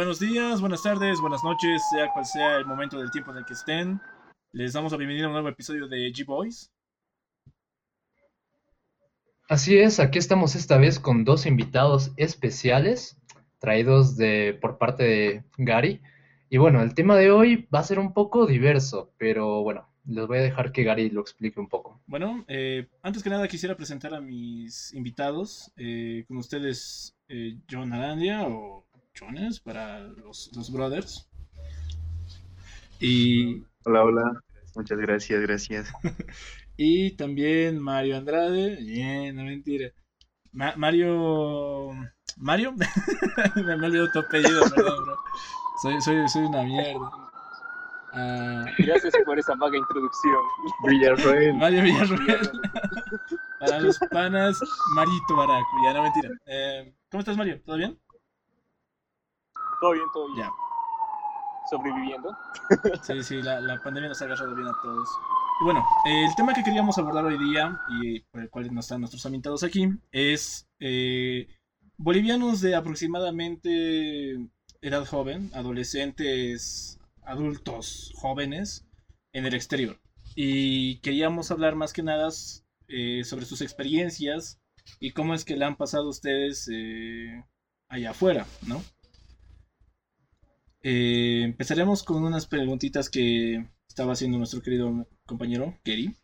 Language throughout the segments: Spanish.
buenos días, buenas tardes, buenas noches, sea cual sea el momento del tiempo en el que estén. Les damos la bienvenida a un nuevo episodio de G-Boys. Así es, aquí estamos esta vez con dos invitados especiales traídos de, por parte de Gary. Y bueno, el tema de hoy va a ser un poco diverso, pero bueno, les voy a dejar que Gary lo explique un poco. Bueno, eh, antes que nada quisiera presentar a mis invitados. Eh, con ustedes, eh, John Arandia o Jones para los, los brothers. Y... Hola, hola. Muchas gracias, gracias. y también Mario Andrade. Bien, no mentira. Mario... Mario. me, me olvidado tu apellido, perdón, bro. Soy, soy, soy una mierda. Uh, Gracias por esa vaga introducción. Villarroel. Mario Villarroel. Para los panas, Marito Baraco. Ya, no mentira. Eh, ¿Cómo estás, Mario? ¿Todo bien? Todo bien, todo bien. Ya. Sobreviviendo. Sí, sí, la, la pandemia nos ha agarrado bien a todos. Y bueno, el tema que queríamos abordar hoy día, y por el cual nos están nuestros invitados aquí, es eh, bolivianos de aproximadamente edad joven, adolescentes adultos jóvenes en el exterior. Y queríamos hablar más que nada eh, sobre sus experiencias y cómo es que le han pasado ustedes eh, allá afuera, ¿no? Eh, empezaremos con unas preguntitas que estaba haciendo nuestro querido compañero Kerry.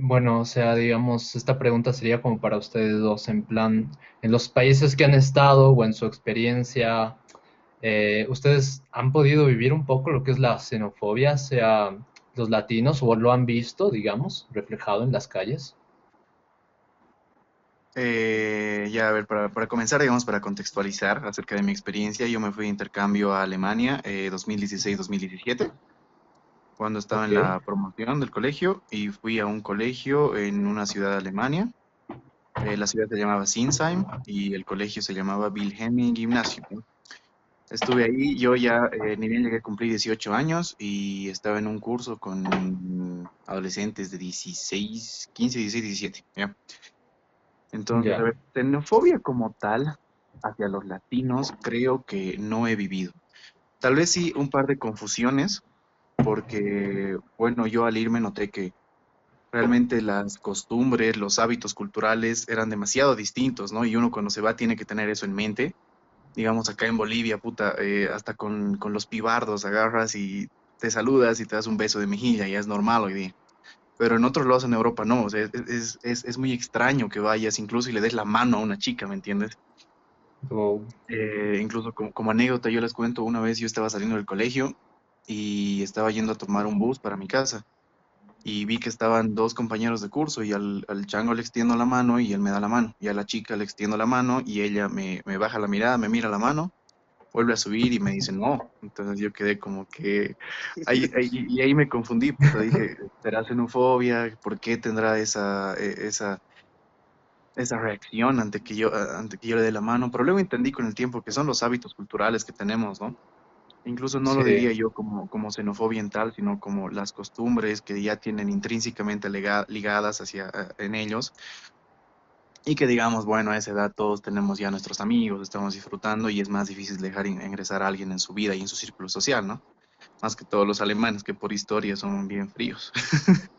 bueno, o sea, digamos, esta pregunta sería como para ustedes dos, en plan, en los países que han estado o en su experiencia, eh, ¿Ustedes han podido vivir un poco lo que es la xenofobia, sea los latinos, o lo han visto, digamos, reflejado en las calles? Eh, ya, a ver, para, comenzar, digamos, para contextualizar acerca de mi experiencia, yo me fui de intercambio a Alemania eh, 2016-2017, cuando estaba en la promoción del colegio, y fui a un colegio en una ciudad de Alemania. Eh, la ciudad se llamaba Sinsheim y el colegio se llamaba Wilhelming Gymnasium. Estuve ahí, yo ya eh, ni bien llegué a cumplir 18 años y estaba en un curso con adolescentes de 16, 15, 16, 17. ¿ya? Entonces, a ver, xenofobia como tal hacia los latinos creo que no he vivido. Tal vez sí un par de confusiones, porque, bueno, yo al irme noté que realmente las costumbres, los hábitos culturales eran demasiado distintos, ¿no? Y uno cuando se va tiene que tener eso en mente digamos acá en Bolivia, puta, eh, hasta con, los pibardos agarras y te saludas y te das un beso de mejilla, ya es normal hoy día. Pero en otros lados en Europa no, o sea, es, muy extraño que vayas incluso y le des la mano a una chica, ¿me entiendes? Eh, incluso como, como, anécdota yo les cuento, una vez yo estaba saliendo del colegio y estaba yendo a tomar un bus para mi casa y vi que estaban dos compañeros de curso y al, chango le extiendo la mano y él me da la mano. Y a la chica le extiendo la mano y ella me, baja la mirada, me mira la mano, vuelve a subir y me dice no. Entonces yo quedé como que... Ahí, y ahí me confundí, porque dije, ¿será xenofobia? ¿Por qué tendrá esa, e, esa, esa reacción ante que, yo, ante que yo le dé la mano? Pero luego entendí con el tiempo que son los hábitos culturales que tenemos, ¿no? Incluso no lo diría yo como, como xenofobia tal, sino como las costumbres que ya tienen intrínsecamente ligadas hacia eh, en ellos. Y que digamos, bueno, a esa edad todos tenemos ya nuestros amigos, estamos disfrutando y es más difícil dejar ingresar a alguien en su vida y en su círculo social, ¿no? Más que todos los alemanes que por historia son bien fríos.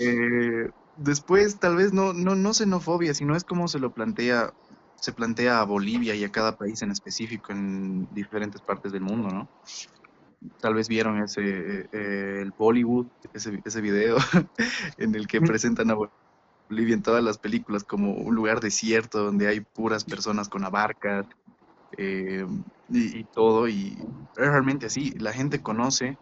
Eh, después, tal vez no, no, no xenofobia, sino es como se lo plantea se plantea a Bolivia y a cada país en específico en diferentes partes del mundo, ¿no? Tal vez vieron ese, eh, el Bollywood, ese, ese video en el que presentan a Bolivia en todas las películas como un lugar desierto donde hay puras personas con abarcas eh, y, y, todo, y es realmente así, la gente conoce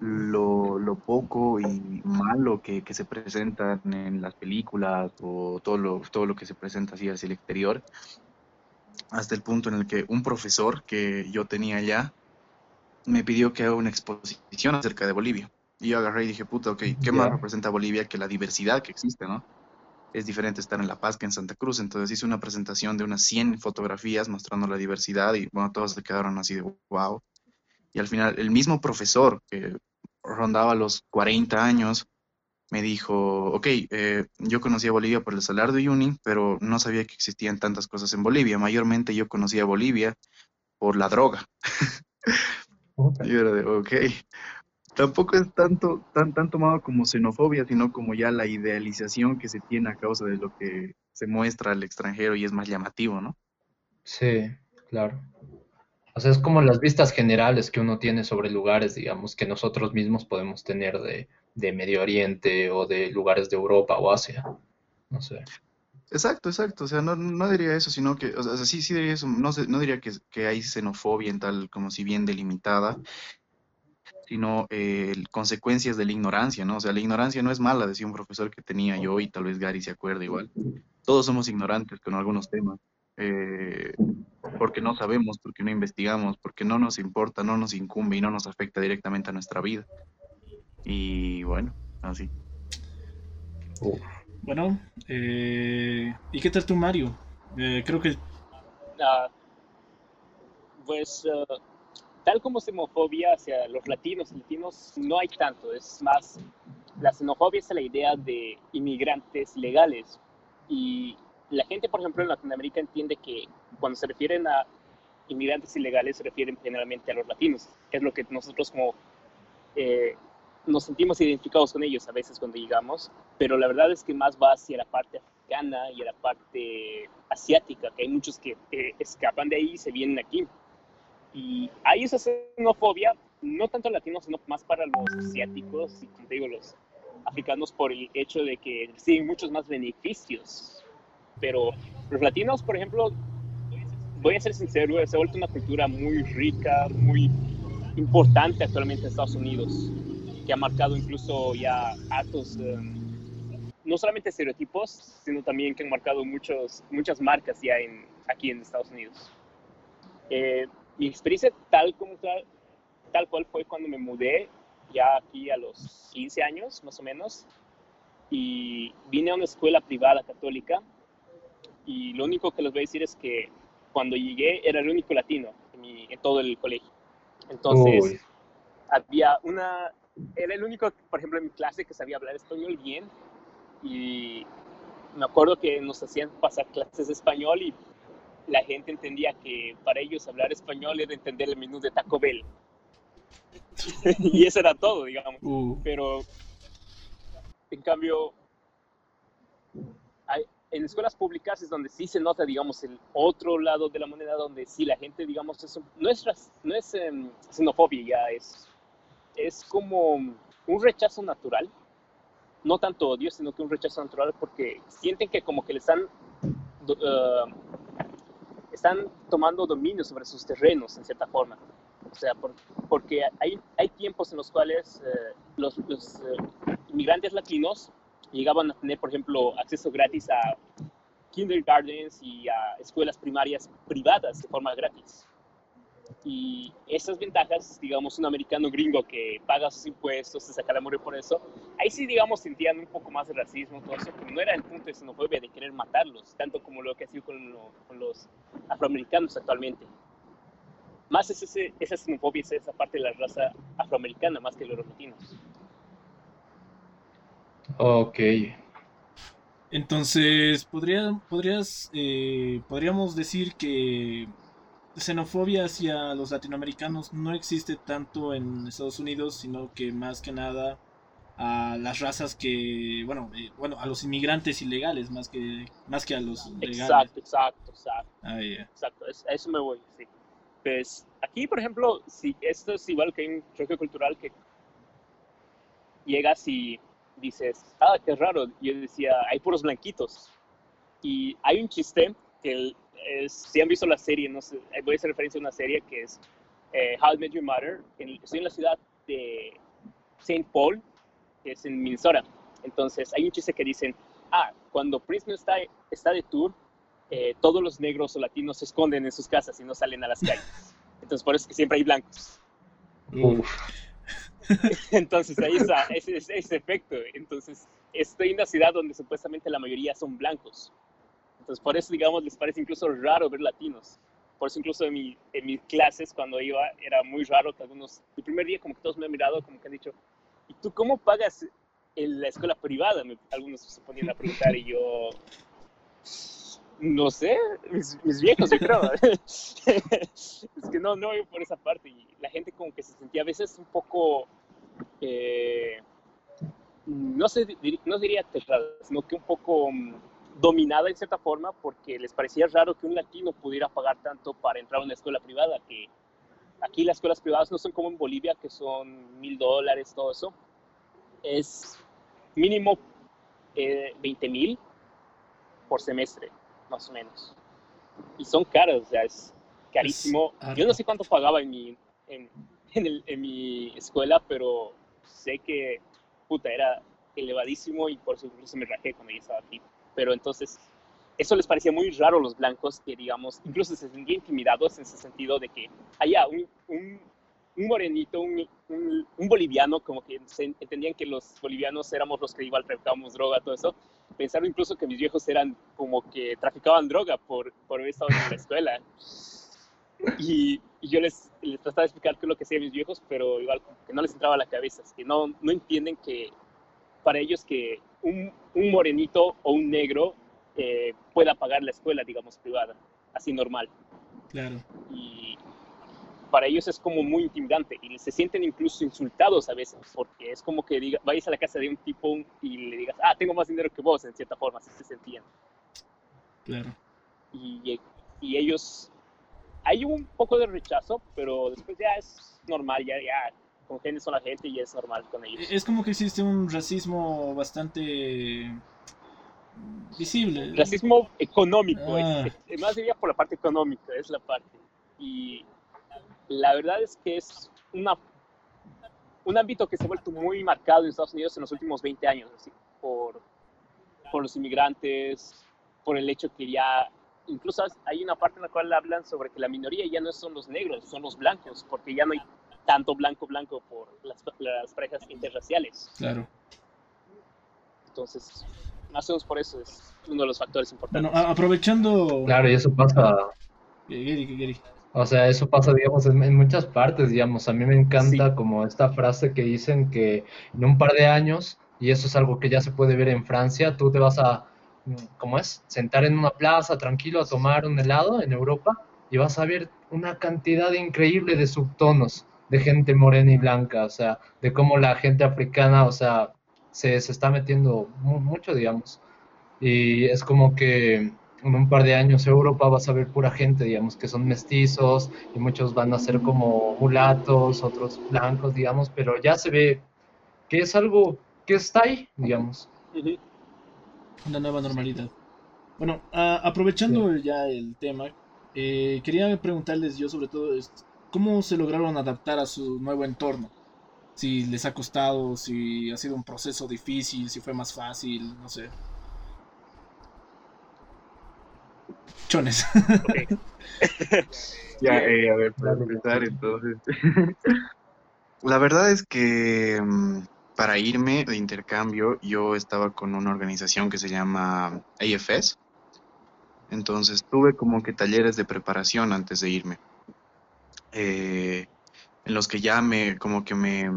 lo, lo poco y malo que, que, se presentan en las películas o todo lo, todo lo que se presenta así hacia el exterior, hasta el punto en el que un profesor que yo tenía allá me pidió que haga una exposición acerca de Bolivia. Y yo agarré y dije, puta, ok, ¿qué más representa Bolivia que la diversidad que existe, no? Es diferente estar en La Paz que en Santa Cruz. Entonces hice una presentación de unas 100 fotografías mostrando la diversidad y bueno, todos se quedaron así de wow. Y al final, el mismo profesor que rondaba los 40 años, me dijo, ok, eh, yo conocía Bolivia por el Salar de Uyuni, pero no sabía que existían tantas cosas en Bolivia. Mayormente yo conocía Bolivia por la droga. y era de, ok. Tampoco es tanto, tan, tan tomado como xenofobia, sino como ya la idealización que se tiene a causa de lo que se muestra al extranjero y es más llamativo, ¿no? Sí, claro. O sea, es como las vistas generales que uno tiene sobre lugares, digamos, que nosotros mismos podemos tener de, de Medio Oriente o de lugares de Europa o Asia. No sé. Exacto, exacto. O sea, no, no diría eso, sino que, o sea, sí, sí diría eso. No, no diría que, que hay xenofobia en tal como si bien delimitada, sino eh, consecuencias de la ignorancia, ¿no? O sea, la ignorancia no es mala, decía un profesor que tenía yo y tal vez Gary se acuerda igual. Todos somos ignorantes con algunos temas, eh, porque no sabemos, porque no investigamos, porque no nos importa, no nos incumbe y no nos afecta directamente a nuestra vida. Y bueno, así. Bueno, eh, ¿y qué tal tú, Mario? Eh, creo que... Ah, pues uh, tal como xenofobia hacia los latinos, latinos no hay tanto, es más, la xenofobia es la idea de inmigrantes legales. Y la gente, por ejemplo, en Latinoamérica entiende que cuando se refieren a inmigrantes ilegales se refieren generalmente a los latinos, que es lo que nosotros como eh, nos sentimos identificados con ellos a veces cuando llegamos, pero la verdad es que más va hacia la parte africana y a la parte asiática, que hay muchos que escapan de ahí y se vienen aquí. Y hay esa xenofobia, no tanto latinos, sino más para los asiáticos y, como te digo, los africanos por el hecho de que reciben muchos más beneficios. Pero los latinos, por ejemplo, voy a ser sincero, se ha vuelto una cultura muy rica, muy importante actualmente en Estados Unidos que ha marcado incluso ya actos, em, no solamente estereotipos, sino también que han marcado muchos, muchas marcas ya en, aquí en Estados Unidos. Eh, mi experiencia tal, como tal, tal cual fue cuando me mudé ya aquí a los 15 años más o menos y vine a una escuela privada católica y lo único que les voy a decir es que cuando llegué era el único latino en, en todo el colegio. Entonces había una era el único, por ejemplo, en mi clase que sabía hablar español bien y me acuerdo que nos hacían pasar clases de español y la gente entendía que para ellos hablar español era entender el menú de Taco Bell. y eso era todo, digamos. Uh. Pero, en cambio, hay, en escuelas públicas es donde sí se nota, digamos, el otro lado de la moneda, donde sí la gente, digamos, es, no es, no es em, xenofobia, ya es es como un rechazo natural, no tanto odio, sino que un rechazo natural porque sienten que como que le están, uh, están tomando dominio sobre sus terrenos en cierta forma. O sea, porque hay, hay tiempos en los cuales uh, los, los uh, inmigrantes latinos llegaban a tener, por ejemplo, acceso gratis a kindergartens y a escuelas primarias privadas de forma gratis. Y esas ventajas, digamos, un americano gringo que paga sus impuestos, se saca la morir por eso, ahí sí, digamos, sentían un poco más de racismo, todo eso, pero no era el punto de xenofobia de querer matarlos, tanto como lo que ha sido con, con los afroamericanos actualmente. Más es ese, esa xenofobia, es esa parte de la raza afroamericana, más que los latinos. Ok. Entonces, ¿podría, podrías, eh, podríamos decir que xenofobia hacia los latinoamericanos no existe tanto en Estados Unidos, sino que más que nada a las razas que, bueno, eh, bueno, a los inmigrantes ilegales más que más que a los legales. Exacto, exacto, exacto. Ah, exacto, a eso me voy, sí. Pues aquí, por ejemplo, si esto es igual que un choque cultural que llegas y dices, ah, qué raro. Yo decía, hay puros blanquitos. Y hay un chiste que el, si han visto la serie, no sé, eh, voy a hacer referencia a una serie que es eh, How I Met Your Mother. estoy en la ciudad de St. Paul, que es en Minnesota. Entonces, hay un chiste que dicen, ah, cuando Prince no está, está de tour, eh, todos los negros o latinos se esconden en sus casas y no salen a las calles. Entonces, por eso es que siempre hay blancos. Entonces, ahí está ese, ese efecto. Entonces, estoy en una ciudad donde supuestamente la mayoría son blancos. Entonces, por eso, digamos, les parece incluso raro ver latinos. Por eso, incluso en, mi, en mis clases, cuando iba, era muy raro que algunos, el primer día, como que todos me han mirado, como que han dicho, ¿y tú cómo pagas en la escuela privada, algunos se ponían a preguntar y yo, no sé, mis, viejos, yo creo. es que no, no voy por esa parte. Y la gente como que se sentía a veces un poco, eh, no sé, no diría aterrada, sino que un poco mm, dominada en cierta forma porque les parecía raro que un latino pudiera pagar tanto para entrar a una escuela privada, que aquí las escuelas privadas no son como en Bolivia, que son mil dólares, todo eso. Es mínimo eh, 20 mil por semestre más o menos. Y son caros, o sea, es carísimo. Yo no sé cuánto pagaba en mi, en, en, mi escuela, pero sé que, puta, era elevadísimo y por eso incluso me rajé cuando yo estaba aquí. Pero entonces, eso les parecía muy raro a los blancos que, digamos, incluso se sentían intimidados en ese sentido de que allá un, un, morenito, un, boliviano, como que entendían que los bolivianos éramos los que igual traficábamos droga, todo eso. Pensaron incluso que mis viejos eran como que traficaban droga por, por haber estado en la escuela. Y, yo les, les, trataba de explicar qué es lo que hacían mis viejos, pero igual que no les entraba a la cabeza, es que no, no entienden que para ellos que un, un morenito o un negro eh, pueda pagar la escuela, digamos, privada, así normal. Claro. Y, para ellos es como muy intimidante y se sienten incluso insultados a veces, porque es como que diga, vayas a la casa de un tipo y le digas, ah, tengo más dinero que vos, en cierta forma, así se sentían. Claro. Y, y ellos, hay un poco de rechazo, pero después ya es normal, ya, ya congenias con la gente y es normal con ellos. Es como que existe un racismo bastante visible. Racismo económico, ah. más diría por la parte económica, es la parte. Y la verdad es que es una, un ámbito que se ha vuelto muy marcado en Estados Unidos en los últimos 20 años, así, por, por los inmigrantes, por el hecho que ya, incluso hay una parte en la cual hablan sobre que la minoría ya no son los negros, son los blancos, porque ya no hay tanto blanco blanco por las, las parejas interraciales. Claro. Entonces, más o menos por eso es uno de los factores importantes. Bueno, aprovechando... Claro, y eso pasa... O sea, eso pasa, digamos, en, muchas partes, digamos. A mí me encanta como esta frase que dicen que en un par de años, y eso es algo que ya se puede ver en Francia, tú te vas a, ¿cómo es? Sentar en una plaza tranquilo a tomar un helado en Europa y vas a ver una cantidad increíble de subtonos de gente morena y blanca, o sea, de cómo la gente africana, o sea, se, se está metiendo mucho, digamos. Y es como que en un par de años Europa vas a ver pura gente, digamos, que son mestizos y muchos van a ser como mulatos, otros blancos, digamos, pero ya se ve que es algo que está ahí, digamos. Una nueva normalidad. Bueno, aprovechando ya el tema, eh, quería preguntarles yo sobre todo cómo se lograron adaptar a su nuevo entorno. Si les ha costado, si ha sido un proceso difícil, si fue más fácil, no sé. chones. ya, eh, a ver, para empezar entonces. La verdad es que mm, para irme de intercambio yo estaba con una organización que se llama AFS. Entonces tuve como que talleres de preparación antes de irme. Eh, en los que ya me, como que me,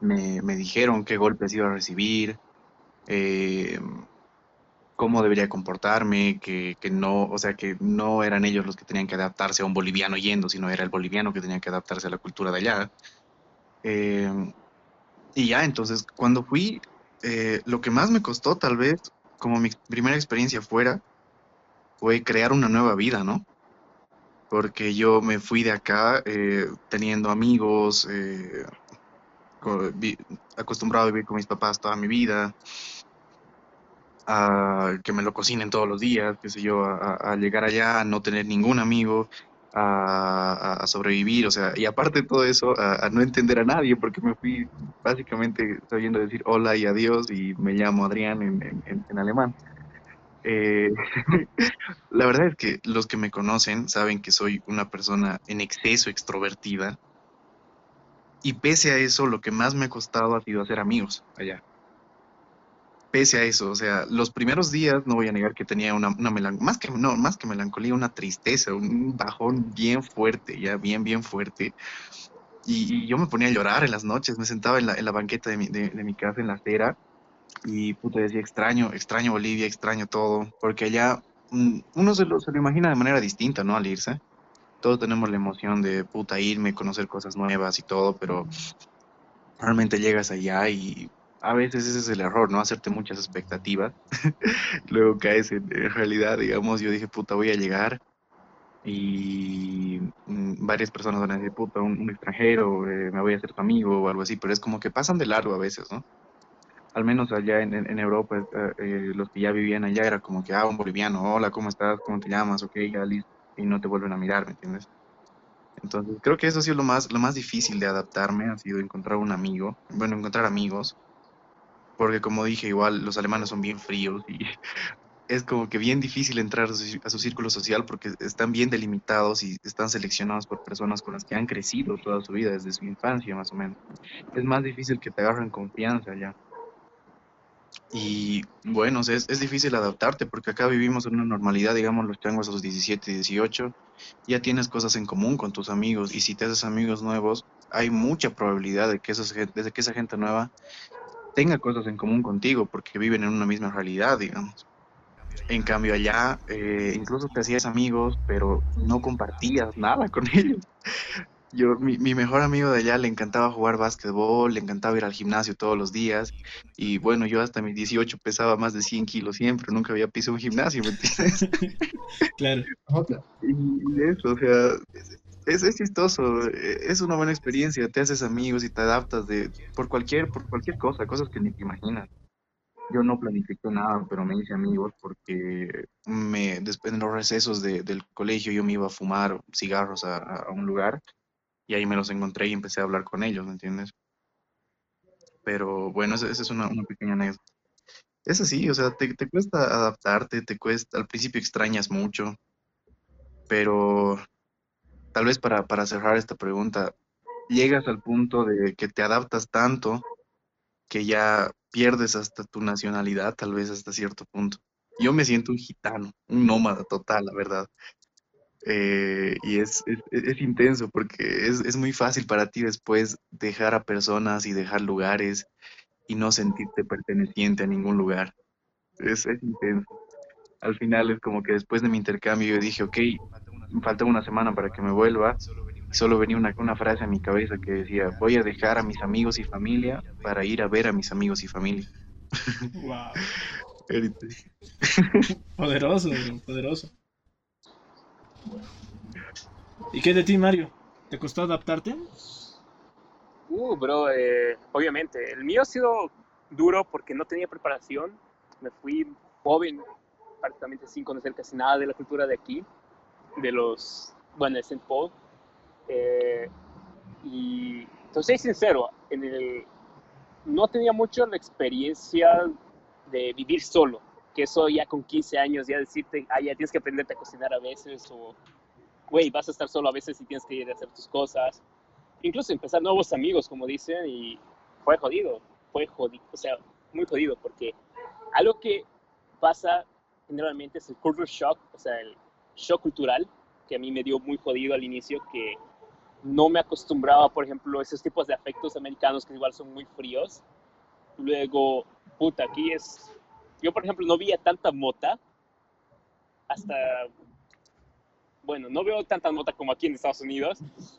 me, me dijeron qué golpes iba a recibir, eh, cómo debería comportarme, que, que, no, o sea, que no eran ellos los que tenían que adaptarse a un boliviano yendo, sino era el boliviano que tenía que adaptarse a la cultura de allá. Eh, y ya, entonces, cuando fui, eh, lo que más me costó, tal vez, como mi primera experiencia fuera, fue crear una nueva vida, ¿no? Porque yo me fui de acá eh, teniendo amigos, acostumbrado a vivir con mis papás toda mi vida, a que me lo cocinen todos los días, qué sé yo, a, llegar allá, a no tener ningún amigo, a, sobrevivir, o sea, y aparte de todo eso, a, no entender a nadie, porque me fui básicamente sabiendo decir hola y adiós y me llamo Adrián en, alemán. Eh, la verdad es que los que me conocen saben que soy una persona en exceso extrovertida y pese a eso, lo que más me ha costado ha sido hacer amigos allá pese a eso, o sea, los primeros días no voy a negar que tenía una, melancolía, más que, no, más que melancolía, una tristeza, un bajón bien fuerte, ya bien, bien fuerte. Y, yo me ponía a llorar en las noches, me sentaba en la, banqueta de mi, de, mi casa, en la acera, y puta, decía, extraño, extraño Bolivia, extraño todo, porque allá mm, uno se lo, se lo imagina de manera distinta, ¿no? Al irse. Todos tenemos la emoción de, puta, irme, conocer cosas nuevas y todo, pero realmente llegas allá y a veces ese es el error, ¿no? Hacerte muchas expectativas. Luego caes en, en, realidad, digamos, yo dije, puta, voy a llegar y mm, varias personas van a decir, puta, un, extranjero, eh, me voy a hacer tu amigo o algo así, pero es como que pasan de largo a veces, ¿no? Al menos allá en, en, Europa, eh, eh, los que ya vivían allá era como que, ah, un boliviano, hola, ¿cómo estás? ¿Cómo te llamas? Ok, ya listo. Y no te vuelven a mirar, ¿me entiendes? Entonces, creo que eso ha sido lo más, lo más difícil de adaptarme, ha sido encontrar un amigo, bueno, encontrar amigos, porque como dije, igual los alemanes son bien fríos y es como que bien difícil entrar a su, círculo social porque están bien delimitados y están seleccionados por personas con las que han crecido toda su vida, desde su infancia más o menos. Es más difícil que te agarren confianza ya. Y bueno, es, es difícil adaptarte porque acá vivimos en una normalidad, digamos, los changos a los 17 y 18, ya tienes cosas en común con tus amigos y si te haces amigos nuevos, hay mucha probabilidad de que, esos, de que esa gente nueva tenga cosas en común contigo porque viven en una misma realidad, digamos. En cambio allá, eh, incluso te hacías amigos, pero no compartías nada con ellos. Yo, mi, mi, mejor amigo de allá le encantaba jugar básquetbol, le encantaba ir al gimnasio todos los días. Y bueno, yo hasta mis 18 pesaba más de 100 kilos siempre, nunca había pisado un gimnasio, ¿me entiendes? claro. Y eso, o sea, es, es chistoso, es una buena experiencia, te haces amigos y te adaptas de, por, cualquier, por cualquier cosa, cosas que ni te imaginas yo no planifiqué nada, pero me hice amigos porque me, después de los recesos del colegio yo me iba a fumar cigarros a, un lugar y ahí me los encontré y empecé a hablar con ellos, ¿me entiendes? Pero bueno, esa, es una, pequeña anécdota. Es así, o sea, te, te, cuesta adaptarte, te cuesta, al principio extrañas mucho, pero tal vez para, para cerrar esta pregunta, llegas al punto de que te adaptas tanto que ya pierdes hasta tu nacionalidad, tal vez hasta cierto punto. Yo me siento un gitano, un nómada total, la verdad. Eh, y es, es, intenso porque es, es, muy fácil para ti después dejar a personas y dejar lugares y no sentirte perteneciente a ningún lugar. Es, intenso. Al final es como que después de mi intercambio yo dije, ok, falta una semana para que me vuelva solo venía una, una frase a mi cabeza que decía, voy a dejar a mis amigos y familia para ir a ver a mis amigos y familia. Wow. poderoso, poderoso. ¿Y qué de ti, Mario? ¿Te costó adaptarte? Uh, bro, eh, obviamente. El mío ha sido duro porque no tenía preparación. Me fui joven, prácticamente sin conocer casi nada de la cultura de aquí, de los, bueno, de St. Paul. Eh, y entonces, sincero, en el, no tenía mucho la experiencia de vivir solo, que eso ya con 15 años, ya decirte, ah, ya tienes que aprenderte a cocinar a veces, o, güey, vas a estar solo a veces y tienes que ir a hacer tus cosas. Incluso empezar nuevos amigos, como dicen, y fue jodido, fue jodido, o sea, muy jodido, porque algo que pasa generalmente es el culture shock, o sea, el shock cultural, que a mí me dio muy jodido al inicio, que no me acostumbraba, por ejemplo, a esos tipos de afectos americanos que igual son muy fríos. Luego, puta, aquí es... Yo, por ejemplo, no veía tanta mota hasta... Bueno, no veo tanta mota como aquí en Estados Unidos.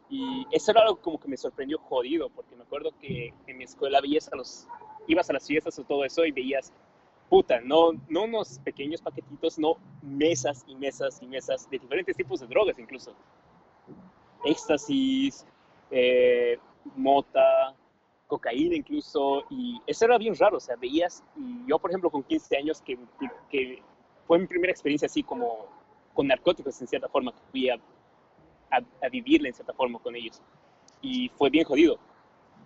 Y eso era algo como que me sorprendió jodido, porque me acuerdo que en mi escuela veías a los... Ibas a las fiestas o todo eso y veías puta, no, no unos pequeños paquetitos, no mesas y mesas y mesas de diferentes tipos de drogas incluso éxtasis, eh, mota, cocaína incluso, y eso era bien raro, o sea, veías, y yo por ejemplo con 15 años, que, que fue mi primera experiencia así como con narcóticos en cierta forma, que fui a, a, vivirla en cierta forma con ellos, y fue bien jodido,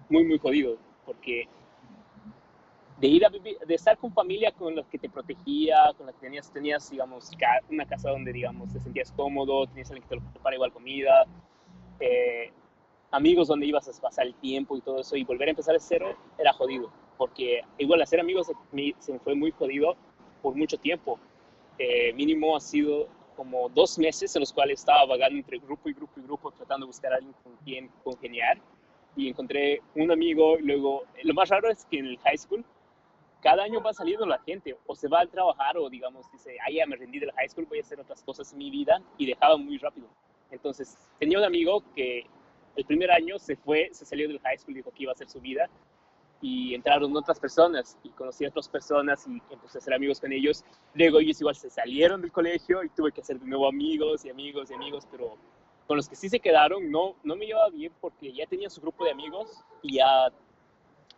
muy, muy jodido, porque de ir a vivir, de estar con familia con la que te protegía, con la que tenías, tenías, digamos, una casa donde, digamos, te sentías cómodo, tenías alguien que te prepara igual comida, eh, amigos donde ibas a pasar el tiempo y todo eso, y volver a empezar de cero era jodido, porque igual hacer amigos se me fue muy jodido por mucho tiempo. Eh, mínimo ha sido como dos meses en los cuales estaba vagando entre grupo y grupo y grupo tratando de buscar a alguien con quien congeniar y encontré un amigo. Luego, lo más raro es que en el high school, cada año va saliendo la gente, o se va a trabajar, o digamos, dice, ah, ya me rendí del high school, voy a hacer otras cosas en mi vida, y dejaba muy rápido. Entonces, tenía un amigo que el primer año se fue, se salió del high school, dijo que iba a hacer su vida, y entraron otras personas y conocí a otras personas y empecé a ser amigos con ellos. Luego ellos igual se salieron del colegio y tuve que hacer de nuevo amigos y amigos y amigos, pero con los que sí se quedaron no, no me llevaba bien porque ya tenían su grupo de amigos y ya,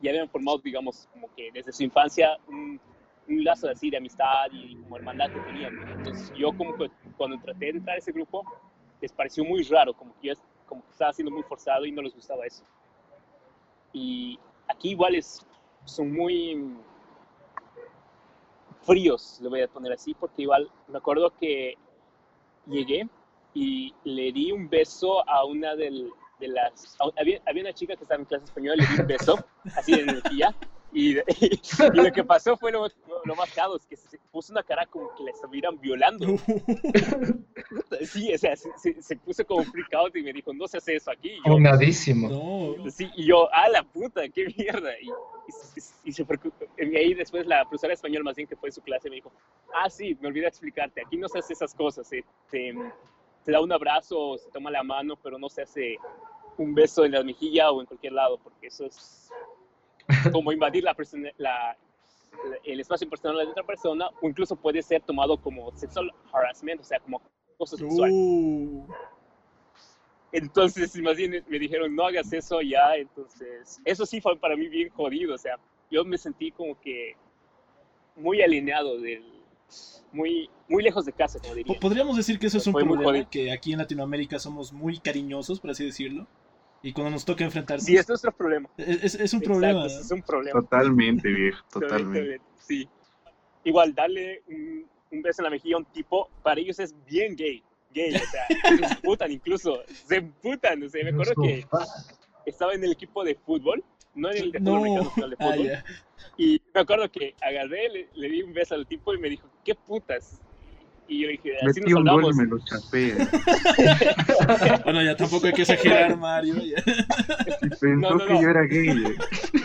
ya habían formado, digamos, como que desde su infancia un, un lazo así de amistad y como hermandad que tenían. Entonces yo como que cuando traté de entrar a ese grupo les pareció muy raro, como que yo como que estaba siendo muy forzado y no les gustaba eso. Y aquí igual es, son muy fríos, lo voy a poner así, porque igual me acuerdo que llegué y le di un beso a una del, de las... había, había, una chica que estaba en clase español, le di un beso, así de energía, y, y, lo que pasó fue lo, lo, más caro, es que se puso una cara como que la estuvieran violando. Sí, o sea, se, se, puso como freak out y me dijo, no se hace eso aquí. Y yo. No. Sí, y yo, ah, la puta, qué mierda. Y, y, y se y ahí después la profesora de español más bien que fue en su clase me dijo, ah, sí, me olvidé explicarte, aquí no se hace esas cosas, se, se, se da un abrazo, se toma la mano, pero no se hace un beso en la mejilla o en cualquier lado, porque eso es como invadir la, la, el espacio personal de otra persona, o incluso puede ser tomado como sexual harassment, o sea, como acoso sexual. Uh. Entonces, bien me dijeron, no hagas eso ya, entonces, eso sí fue para mí bien jodido, o sea, yo me sentí como que muy alineado del, muy, muy lejos de casa, como diría. Podríamos decir que eso es un problema, que aquí en Latinoamérica somos muy cariñosos, por así decirlo. Y cuando nos toca enfrentarnos. Sí, es nuestro problema. Es, es un Exacto, problema. Es un problema. Totalmente, viejo, totalmente. Sí. Igual, darle un, un, beso en la mejilla a un tipo, para ellos es bien gay. Gay, o sea, se emputan incluso. Se emputan. O sea, me acuerdo que estaba en el equipo de fútbol, no en el de fútbol No. americano, sino el de Ah, fútbol. ya. Y me acuerdo que agarré, le, le di un beso al tipo y me dijo, ¿qué putas? Y yo dije, así Metí nos un gol hablamos. y me lo chapé. Bueno, ya tampoco hay que exagerar, Mario. Y pensó No, no, que no. yo era gay. eh.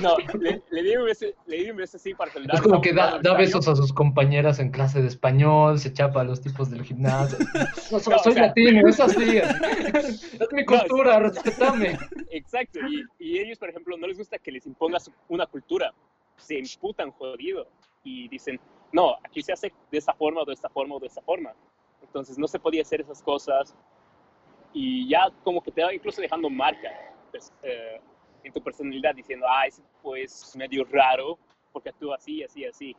No, le, le di un beso, le di un beso así para saludar. Es como que da, besos a sus compañeras en clase de español, se chapa a los tipos del gimnasio. No, soy, No, soy o sea- latino, es así. Es mi cultura, respetame. Exacto, y, y ellos, por ejemplo, no les gusta que les impongas una cultura. Se imputan jodido y dicen, no, aquí se hace de esta forma o de esta forma o de esta forma. Entonces no se podía hacer esas cosas y ya como que te va incluso dejando marca pues, eh, en tu personalidad diciendo, ah, ese tipo es medio raro porque actúa así, así, así.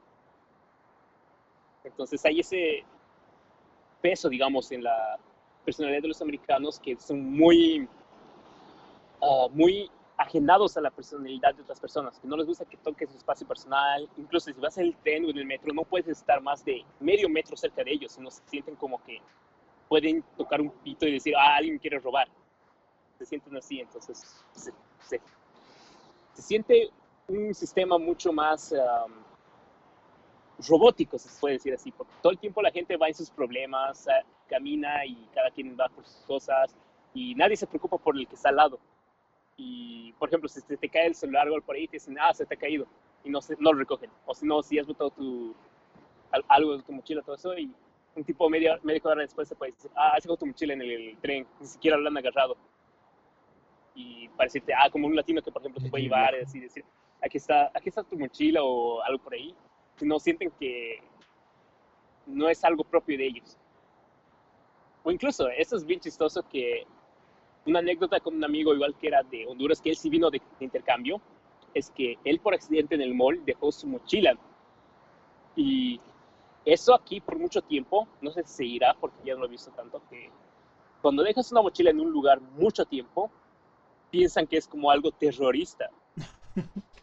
Entonces hay ese peso, digamos, en la personalidad de los americanos que son muy, ah, muy ajenados a la personalidad de otras personas, que no les gusta que toques su espacio personal, incluso si vas en el tren o en el metro, no puedes estar más de medio metro cerca de ellos, sino se sienten como que pueden tocar un pito y decir, ah, alguien quiere robar. Se sienten así, entonces se, se, se siente un sistema mucho más um, robótico, se puede decir así, porque todo el tiempo la gente va en sus problemas, ah, camina y cada quien va por sus cosas y nadie se preocupa por el que está al lado. Y, por ejemplo, si se te cae el celular o algo por ahí, te dicen, ah, se te ha caído, y no, se, no lo recogen. O si no, si has botado tu, al- algo de tu mochila, todo eso, y un tipo media, media hora después se puede decir, ah, has dejado tu mochila en el, el tren, ni siquiera lo han agarrado. Y para decirte, ah, como un latino que, por ejemplo, te puede llevar, y así decir, aquí está, aquí está tu mochila o algo por ahí, si no sienten que no es algo propio de ellos. O incluso, eso es bien chistoso que una anécdota con un amigo igual que era de Honduras, que él sí vino de, de intercambio, es que él por accidente en el mall dejó su mochila. Y eso aquí por mucho tiempo, no sé si se irá porque ya no lo he visto tanto, que cuando dejas una mochila en un lugar mucho tiempo, piensan que es como algo terrorista.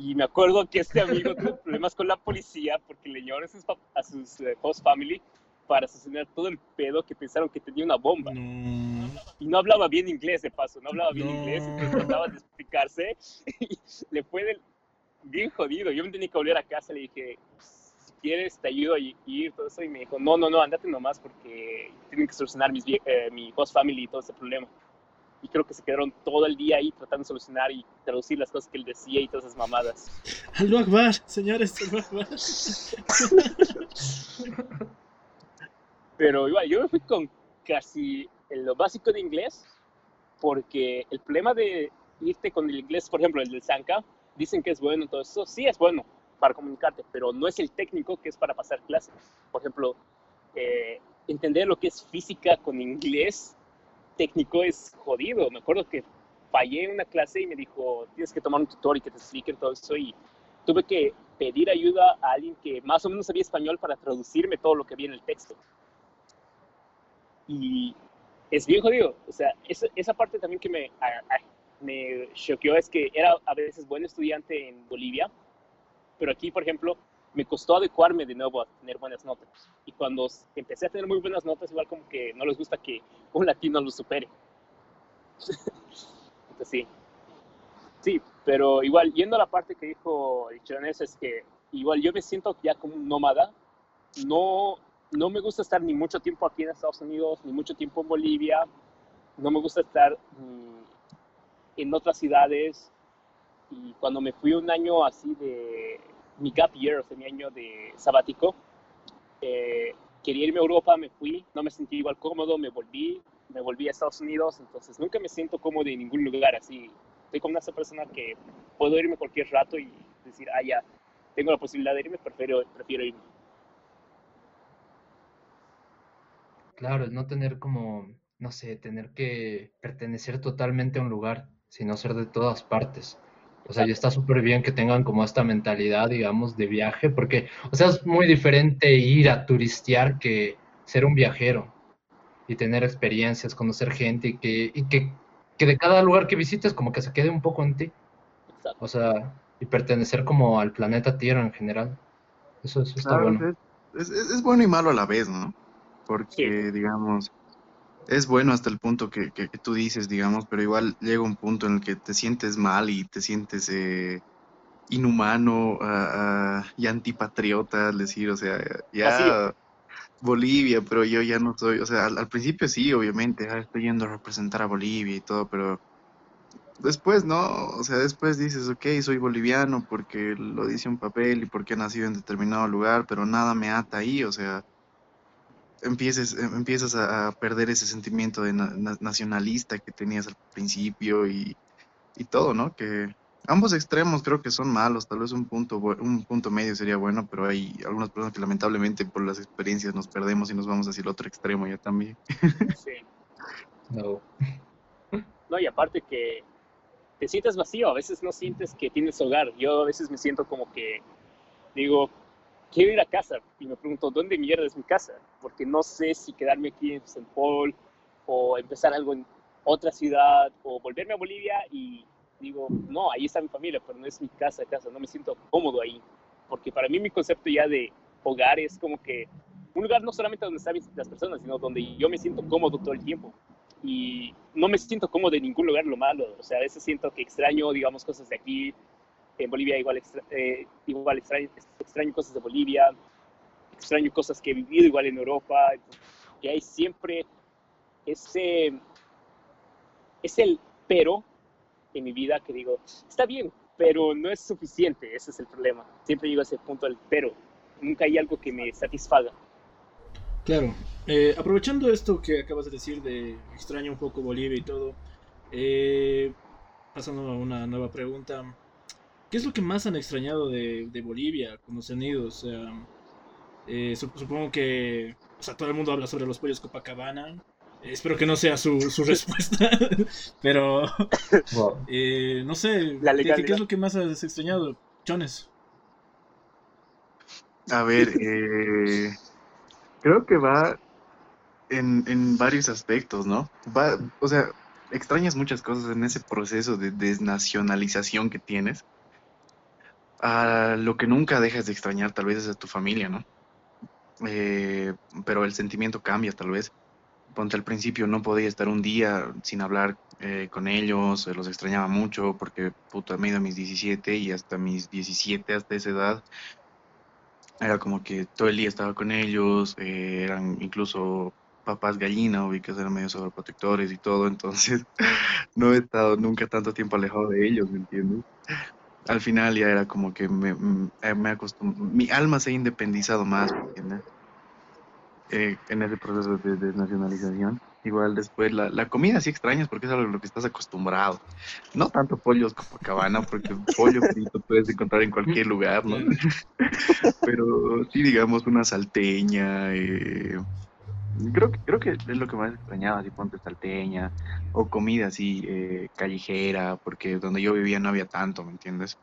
Y me acuerdo que este amigo tuvo problemas con la policía porque le llevaron a sus, a sus eh, host family para asesinar todo el pedo que pensaron que tenía una bomba. No. Y no hablaba bien inglés, de paso, no hablaba bien No. inglés, entonces trataba de explicarse y le fue del- bien jodido. Yo me tenía que volver a casa, le dije, si quieres te ayudo a i- ir, todo eso, y me dijo, no, no, no, andate nomás porque tienen que solucionar mis, vie- eh, mi host family y todo ese problema. y creo que se quedaron todo el día ahí tratando de solucionar y traducir las cosas que él decía y todas esas mamadas. Aló Akbar, señores, Akbar. Pero igual, yo me fui con casi lo básico de inglés, porque el problema de irte con el inglés, por ejemplo, el del Sanka, dicen que es bueno, todo eso sí es bueno para comunicarte, pero no es el técnico que es para pasar clases. Por ejemplo, eh, entender lo que es física con inglés técnico es jodido. Me acuerdo que fallé en una clase y me dijo, tienes que tomar un tutor y que te expliquen todo eso y tuve que pedir ayuda a alguien que más o menos sabía español para traducirme todo lo que había en el texto. Y es bien jodido. O sea, esa, esa parte también que me, me choqueó es que era a veces buen estudiante en Bolivia, pero aquí, por ejemplo, me costó adecuarme de nuevo a tener buenas notas. Y cuando empecé a tener muy buenas notas, igual como que no les gusta que un latino lo supere. Entonces sí. Sí, pero igual, yendo a la parte que dijo el chilenés, es que igual yo me siento ya como un nómada. No, no me gusta estar ni mucho tiempo aquí en Estados Unidos, ni mucho tiempo en Bolivia. No me gusta estar en otras ciudades. Y cuando me fui un año así de mi gap year, o mi año de sabático, eh, quería irme a Europa, me fui, no me sentí igual cómodo, me volví, me volví a Estados Unidos, entonces nunca me siento cómodo en ningún lugar así. Soy como una persona que puedo irme cualquier rato y decir, ah, ya, tengo la posibilidad de irme, prefiero, prefiero irme. Claro, es no tener como, no sé, tener que pertenecer totalmente a un lugar, sino ser de todas partes. O sea, ya está súper bien que tengan como esta mentalidad, digamos, de viaje, porque, o sea, es muy diferente ir a turistear que ser un viajero y tener experiencias, conocer gente y que, y que, que de cada lugar que visites como que se quede un poco en ti. O sea, y pertenecer como al planeta Tierra en general. Eso, eso está bueno. Es, es, es, bueno y malo a la vez, ¿no? Porque, digamos, es bueno hasta el punto que, que, tú dices, digamos, pero igual llega un punto en el que te sientes mal y te sientes eh, inhumano uh, uh, y antipatriota, es decir, o sea, ya Bolivia, pero yo ya no soy, o sea, al, principio sí, obviamente, ah, estoy yendo a representar a Bolivia y todo, pero después no, o sea, después dices, ok, soy boliviano porque lo dice un papel y porque he nacido en determinado lugar, pero nada me ata ahí, o sea empieces, em, empiezas a, perder ese sentimiento de nacionalista que tenías al principio y, y, todo, ¿no? Que ambos extremos creo que son malos, tal vez un punto, un punto medio sería bueno, pero hay algunas personas que lamentablemente por las experiencias nos perdemos y nos vamos hacia el otro extremo ya también. Sí. No. No, y aparte que te sientes vacío, a veces no sientes que tienes hogar. Yo a veces me siento como que digo, quiero ir a casa y me pregunto, ¿dónde mierda es mi casa? Porque no sé si quedarme aquí en St. Paul o empezar algo en otra ciudad o volverme a Bolivia y digo, no, ahí está mi familia, pero no es mi casa, casa, no me siento cómodo ahí. Porque para mí mi concepto ya de hogar es como que un lugar no solamente donde están las personas, sino donde yo me siento cómodo todo el tiempo. Y no me siento cómodo en ningún lugar lo malo. O sea, a veces siento que extraño, digamos, cosas de aquí, en Bolivia igual, eh, igual extraño, cosas de Bolivia, extraño cosas que he vivido igual en Europa, y hay siempre ese, es el pero en mi vida que digo, está bien, pero no es suficiente, ese es el problema. Siempre llego a ese punto del pero, nunca hay algo que me satisfaga. Claro, eh, aprovechando esto que acabas de decir de extraño un poco Bolivia y todo, eh, pasando a una nueva pregunta, ¿Qué es lo que más han extrañado de, Bolivia cuando se han ido? O sea, eh, supongo que o sea, todo el mundo habla sobre los pollos Copacabana. espero que no sea su, respuesta, pero eh, no sé, ¿qué, es lo que más has extrañado, Chones? A ver, eh, creo que va en, en, varios aspectos, ¿no? Va, o sea, extrañas muchas cosas en ese proceso de desnacionalización que tienes a lo que nunca dejas de extrañar tal vez es a tu familia, ¿no? Eh, pero el sentimiento cambia tal vez. Ponte al principio no podía estar un día sin hablar eh, con ellos, los extrañaba mucho porque puta, me he ido a mis 17 y hasta mis 17, hasta esa edad, era como que todo el día estaba con ellos, eh, eran incluso papás gallina, ubicas, eran medio sobreprotectores y todo, entonces no he estado nunca tanto tiempo alejado de ellos, ¿me entiendes? Al final ya era como que me, me, eh, me mi alma se ha independizado más. Eh, en ese proceso de desnacionalización. Igual después la, la comida sí extrañas porque es algo a lo que estás acostumbrado. No tanto pollos cabana porque pollo frito puedes encontrar en cualquier lugar, ¿no? Pero sí, digamos, una salteña. Eh, creo, que, creo que es lo que más extrañaba, así ponte salteña o comida así eh, callejera, porque donde yo vivía no había tanto, ¿me entiendes?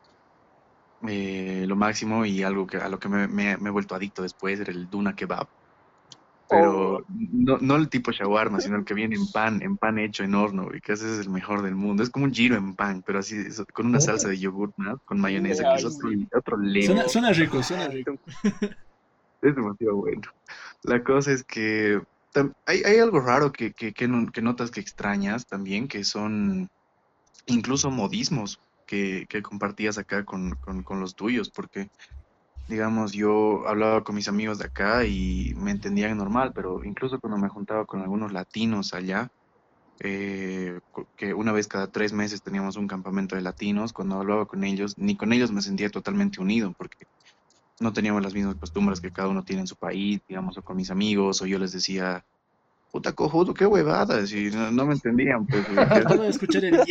Eh, lo máximo y algo que a lo que me, me, me he vuelto adicto después era el Duna Kebab pero no, no el tipo shawarma, sino el que viene en pan, en pan hecho en horno, y que ese es el mejor del mundo. Es como un giro en pan, pero así, con una salsa de yogur, ¿no? Con mayonesa, que es otro, otro suena, suena, rico, suena rico. Es demasiado bueno. La cosa es que hay, hay algo raro que, que, que, notas que extrañas también, que son incluso modismos que, compartías acá con, con, con los tuyos, porque digamos, yo hablaba con mis amigos de acá y me entendían normal, pero incluso cuando me juntaba con algunos latinos allá, eh, que una vez cada tres meses teníamos un campamento de latinos, cuando hablaba con ellos, ni con ellos me sentía totalmente unido, porque no teníamos las mismas costumbres que cada uno tiene en su país, digamos, o con mis amigos, o yo les decía, puta cojudo, qué huevada, y no, me entendían, pues. escuchar el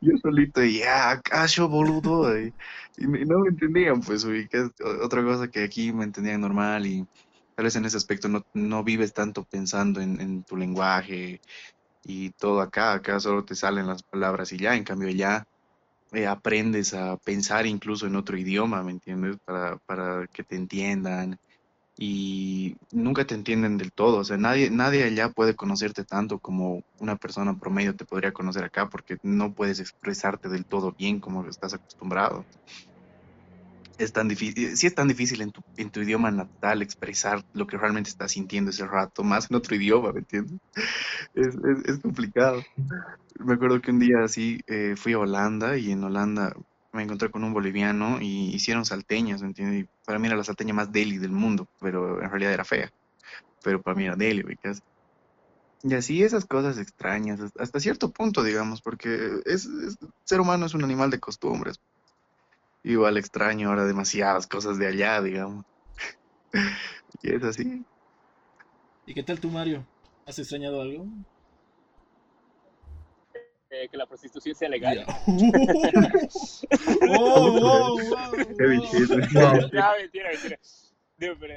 yo solito, ya, cacho, boludo. Y, no me entendían, pues, ubicas. Otra cosa que aquí me entendían normal y tal vez en ese aspecto no, no vives tanto pensando en, en, tu lenguaje y todo acá. Acá solo te salen las palabras y ya, en cambio, ya eh, aprendes a pensar incluso en otro idioma, ¿me entiendes? Para, para que te entiendan y nunca te entienden del todo. O sea, nadie, nadie allá puede conocerte tanto como una persona promedio te podría conocer acá porque no puedes expresarte del todo bien como estás acostumbrado. Es tan difícil, sí es tan difícil en tu, en tu idioma natal expresar lo que realmente estás sintiendo ese rato, más en otro idioma, ¿me entiendes? Es, es, es complicado. Me acuerdo que un día así eh, fui a Holanda y en Holanda me encontré con un boliviano y hicieron salteñas, ¿me entiendes? Y para mí era la salteña más deli del mundo, pero en realidad era fea. Pero para mí era deli, ¿ves? Y así esas cosas extrañas, hasta cierto punto, digamos, porque es, ser humano es un animal de costumbres. Igual extraño ahora demasiadas cosas de allá, digamos. y es así. ¿Y qué tal tú, Mario? ¿Has extrañado algo? Eh, que la prostitución sea legal. oh, oh, oh, no, mentira, mentira. Digo, pero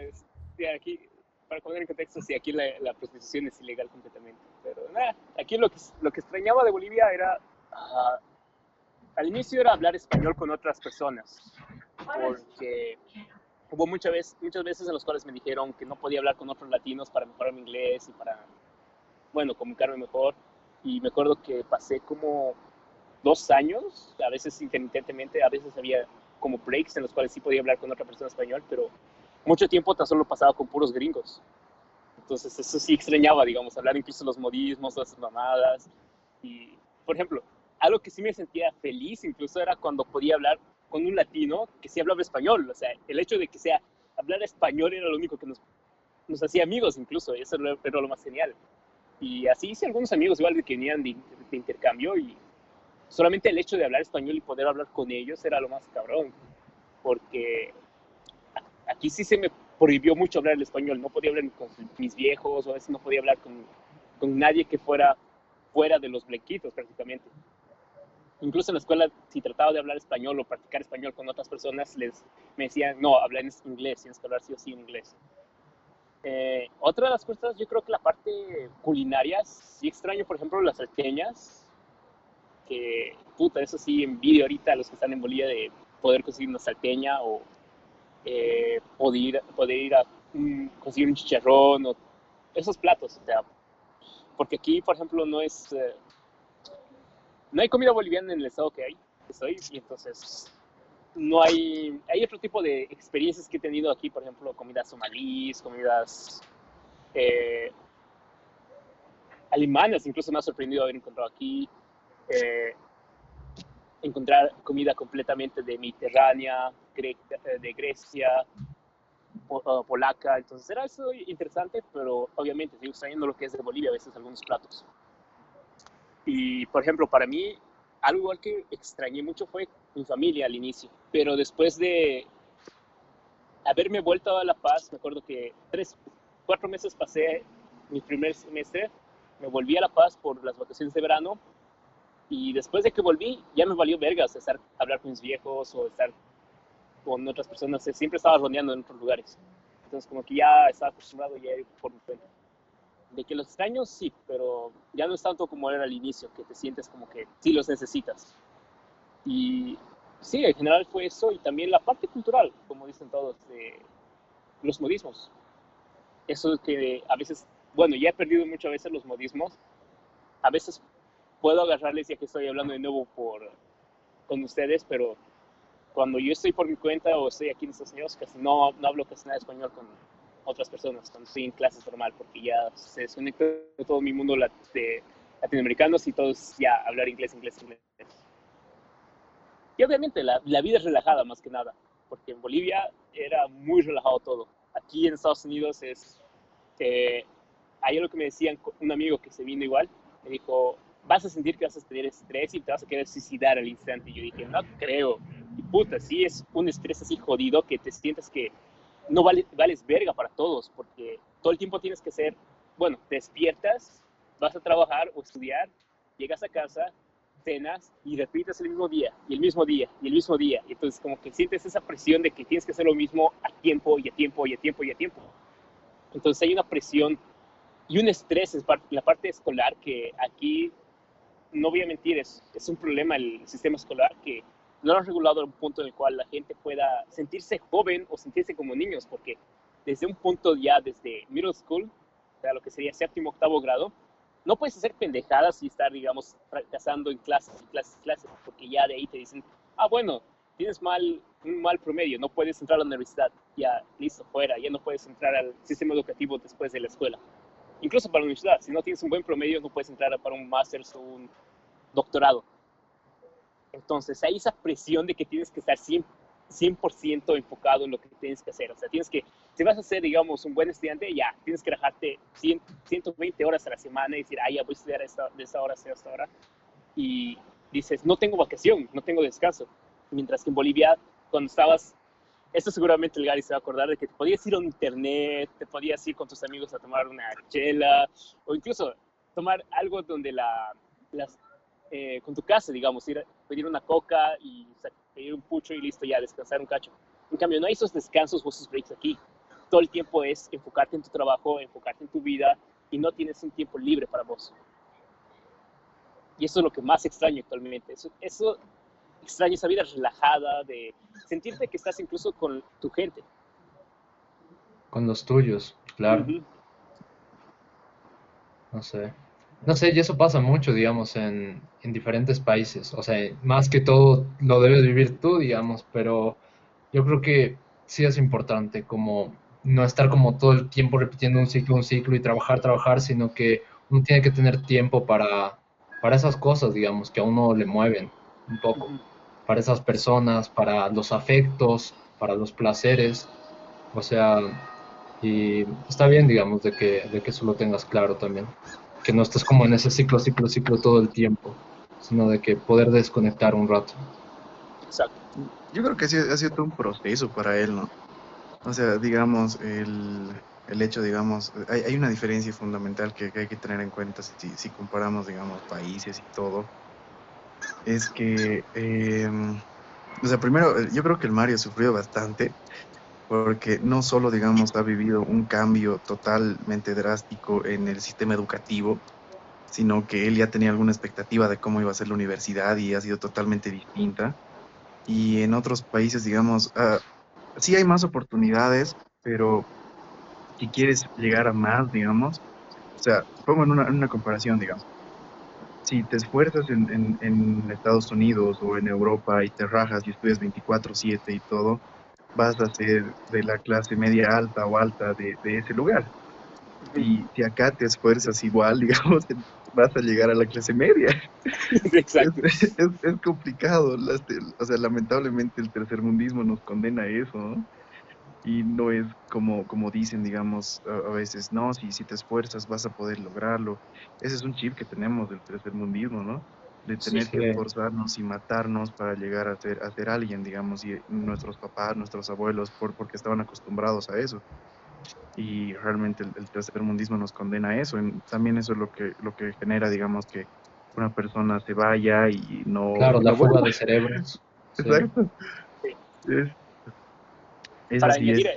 aquí, para poner en contexto, sí, aquí la, la, prostitución es ilegal completamente. Pero nada, aquí lo que, lo que extrañaba de Bolivia era, uh, al inicio era hablar español con otras personas, porque hubo muchas veces, muchas veces en las cuales me dijeron que no podía hablar con otros latinos para mejorar mi inglés y para, bueno, comunicarme mejor y me acuerdo que pasé como dos años, a veces intermitentemente, a veces había como breaks en los cuales sí podía hablar con otra persona español, pero mucho tiempo tan solo pasaba con puros gringos. Entonces eso sí extrañaba, digamos, hablar incluso los modismos, las mamadas. Y, por ejemplo, algo que sí me sentía feliz incluso era cuando podía hablar con un latino que sí hablaba español. O sea, el hecho de que sea hablar español era lo único que nos, nos hacía amigos incluso, eso era lo más genial. Y así hice algunos amigos igual de que venían de, intercambio y solamente el hecho de hablar español y poder hablar con ellos era lo más cabrón. Porque aquí sí se me prohibió mucho hablar el español. No podía hablar con mis viejos o a veces no podía hablar con, con nadie que fuera fuera de los blanquitos prácticamente. Incluso en la escuela, si trataba de hablar español o practicar español con otras personas, les me decían, no, habla en inglés, tienes que hablar sí o sí inglés. Eh, otra de las cosas, yo creo que la parte culinaria, sí extraño, por ejemplo, las salteñas, que, puta, eso sí, envidio ahorita a los que están en Bolivia de poder conseguir una salteña o eh, poder, poder ir a conseguir un chicharrón o esos platos, o sea, porque aquí, por ejemplo, no es, eh, no hay comida boliviana en el estado que hay, estoy, y entonces no hay, hay otro tipo de experiencias que he tenido aquí, por ejemplo, comidas somalíes, comidas eh, alemanas, incluso me ha sorprendido haber encontrado aquí, eh, encontrar comida completamente de Mediterránea, eh, de Grecia, polaca, entonces era eso interesante, pero obviamente sigo extrañando lo que es de Bolivia a veces algunos platos. Y por ejemplo, para mí, algo que extrañé mucho fue mi familia al inicio, pero después de haberme vuelto a La Paz, me acuerdo que tres, cuatro meses pasé mi primer semestre, me volví a La Paz por las vacaciones de verano y después de que volví ya me valió vergas estar hablar con mis viejos o estar con otras personas, siempre estaba rodeando en otros lugares. Entonces como que ya estaba acostumbrado ya por mi cuenta. De que los extraños sí, pero ya no es tanto como era al inicio, que te sientes como que sí los necesitas. Y sí, en general fue eso y también la parte cultural, como dicen todos, de los modismos. Eso que a veces, bueno, ya he perdido muchas veces los modismos. A veces puedo agarrarles ya que estoy hablando de nuevo por, con ustedes, pero cuando yo estoy por mi cuenta o estoy aquí en Estados Unidos, casi no, no hablo casi nada español con otras personas, cuando estoy en clases normal, porque ya se desconecta de todo mi mundo de latinoamericanos y todos ya hablar inglés, inglés, inglés. Y obviamente la, la, vida es relajada más que nada, porque en Bolivia era muy relajado todo. Aquí en Estados Unidos es, eh, hay algo que me decían un amigo que se vino igual, me dijo, vas a sentir que vas a tener estrés y te vas a querer suicidar al instante. Y yo dije, no creo. Y puta, sí es un estrés así jodido que te sientes que no vale, vales verga para todos, porque todo el tiempo tienes que ser, bueno, despiertas, vas a trabajar o estudiar, llegas a casa, cenas y repites el mismo día, y el mismo día, y el mismo día. Y entonces como que sientes esa presión de que tienes que hacer lo mismo a tiempo y a tiempo y a tiempo y a tiempo. Entonces hay una presión y un estrés en la parte escolar que aquí, no voy a mentir, es, es un problema el sistema escolar que no lo han regulado a un punto en el cual la gente pueda sentirse joven o sentirse como niños, porque desde un punto ya, desde middle school, o sea, lo que sería séptimo, octavo grado, no puedes hacer pendejadas y estar, digamos, fracasando en clases, clases, clases, porque ya de ahí te dicen, ah, bueno, tienes mal, un mal promedio, no puedes entrar a la universidad, ya, listo, fuera, ya no puedes entrar al sistema educativo después de la escuela. Incluso para la universidad, si no tienes un buen promedio, no puedes entrar para un máster o un doctorado. Entonces hay esa presión de que tienes que estar 100%, 100 enfocado en lo que tienes que hacer. O sea, tienes que, si vas a ser, digamos, un buen estudiante, ya, tienes que rajarte 100, 120 horas a la semana y decir, ah, ya voy a estudiar esta, de esta hora a esta hora. Y dices, no tengo vacación, no tengo descanso. Mientras que en Bolivia, cuando estabas, esto seguramente el Gary se va a acordar de que te podías ir a internet, te podías ir con tus amigos a tomar una chela, o incluso tomar algo donde la, las eh, con tu casa, digamos, ir a pedir una coca y pedir un pucho y listo, ya descansar un cacho. En cambio, no hay esos descansos o esos breaks aquí. Todo el tiempo es enfocarte en tu trabajo, enfocarte en tu vida y no tienes un tiempo libre para vos. Y eso es lo que más extraño actualmente. Eso, eso extraño esa vida relajada, de sentirte que estás incluso con tu gente. Con los tuyos, claro. No sé. No sé, y eso pasa mucho, digamos, en, en, diferentes países. O sea, más que todo lo debes vivir tú, digamos, pero yo creo que sí es importante como no estar como todo el tiempo repitiendo un ciclo, un ciclo y trabajar, trabajar, sino que uno tiene que tener tiempo para, para esas cosas, digamos, que a uno le mueven un poco, para esas personas, para los afectos, para los placeres. O sea, y está bien, digamos, de que, de que eso lo tengas claro también que no estés como en ese ciclo, ciclo, ciclo todo el tiempo, sino de que poder desconectar un rato. Exacto. Yo creo que ha sido, ha sido todo un proceso para él, ¿no? O sea, digamos, el, el hecho, digamos, hay, hay, una diferencia fundamental que, que, hay que tener en cuenta si, si comparamos, digamos, países y todo. Es que, eh, o sea, primero, yo creo que el Mario ha sufrido bastante porque no solo, digamos, ha vivido un cambio totalmente drástico en el sistema educativo, sino que él ya tenía alguna expectativa de cómo iba a ser la universidad y ha sido totalmente distinta. Y en otros países, digamos, uh, sí hay más oportunidades, pero si quieres llegar a más, digamos, o sea, pongo en una, comparación, digamos, si te esfuerzas en, en, en Estados Unidos o en Europa y te rajas y estudias 24/7 y todo, vas a ser de la clase media alta o alta de, de ese lugar. Y si acá te esfuerzas igual, digamos, vas a llegar a la clase media. Exacto. Es, es, es complicado. O sea, lamentablemente el tercermundismo nos condena a eso, ¿no? y no es como, como dicen, digamos, a, veces, no, si, si te esfuerzas vas a poder lograrlo. Ese es un chip que tenemos del tercer mundismo, ¿no? De tener que esforzarnos y matarnos para llegar a ser, a ser alguien, digamos, y nuestros papás, nuestros abuelos, por, porque estaban acostumbrados a eso. Y realmente el, tercer mundismo nos condena a eso. también eso es lo que, lo que genera, digamos, que una persona se vaya y no... Claro, la fuga de cerebros. Exacto. Es, para añadir,